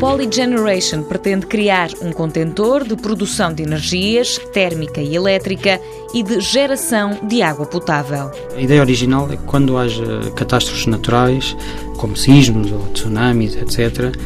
Polygeneration pretende criar um contentor de produção de energias térmica e elétrica e de geração de água potável. A ideia original é que quando haja catástrofes naturais, como sismos ou tsunamis, etc.,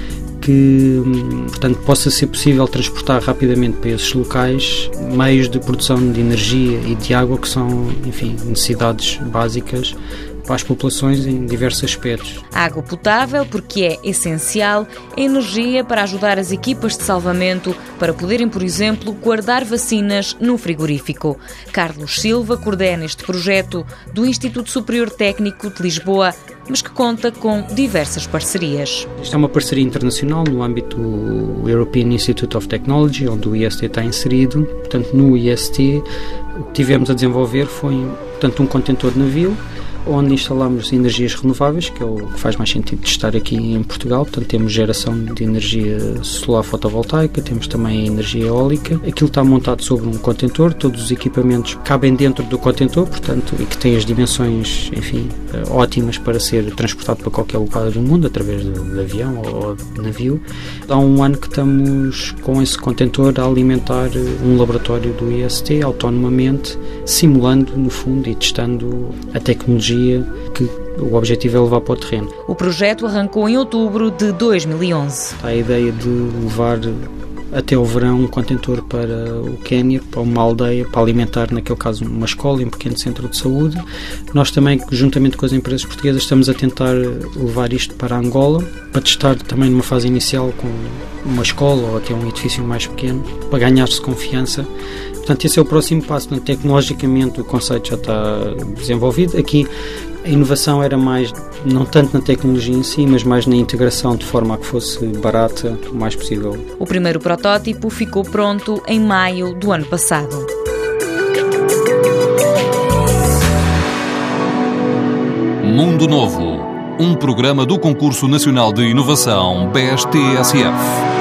que portanto, possa ser possível transportar rapidamente para esses locais meios de produção de energia e de água que são, enfim, necessidades básicas para as populações em diversos aspectos. Água potável, porque é essencial, energia para ajudar as equipas de salvamento para poderem, por exemplo, guardar vacinas no frigorífico. Carlos Silva coordena este projeto do Instituto Superior Técnico de Lisboa, mas que conta com diversas parcerias. Isto é uma parceria internacional no âmbito do European Institute of Technology, onde o IST está inserido. Portanto, no IST, o que tivemos a desenvolver foi portanto, um contentor de navio onde instalamos energias renováveis, que é o que faz mais sentido de estar aqui em Portugal. Portanto, temos geração de energia solar fotovoltaica, temos também energia eólica. Aquilo está montado sobre um contentor, todos os equipamentos cabem dentro do contentor, portanto, e que tem as dimensões, enfim, eh, ótimas para ser transportado para qualquer lugar do mundo, através de, de avião ou de navio. Há um ano que estamos com esse contentor a alimentar eh, um laboratório do IST autonomamente, simulando, no fundo, e testando a tecnologia que o objetivo é levar para o terreno. O projeto arrancou em outubro de 2011. Há a ideia de levar até o verão um contentor para o Quênia, para uma aldeia, para alimentar, naquele caso, uma escola e um pequeno centro de saúde. Nós também, juntamente com as empresas portuguesas, estamos a tentar levar isto para Angola, para testar também numa fase inicial com uma escola ou até um edifício mais pequeno, para ganhar-se confiança Portanto, esse é o próximo passo. Portanto, tecnologicamente o conceito já está desenvolvido. Aqui a inovação era mais, não tanto na tecnologia em si, mas mais na integração de forma a que fosse barata o mais possível. O primeiro protótipo ficou pronto em maio do ano passado. Mundo Novo, um programa do Concurso Nacional de Inovação BSTSF.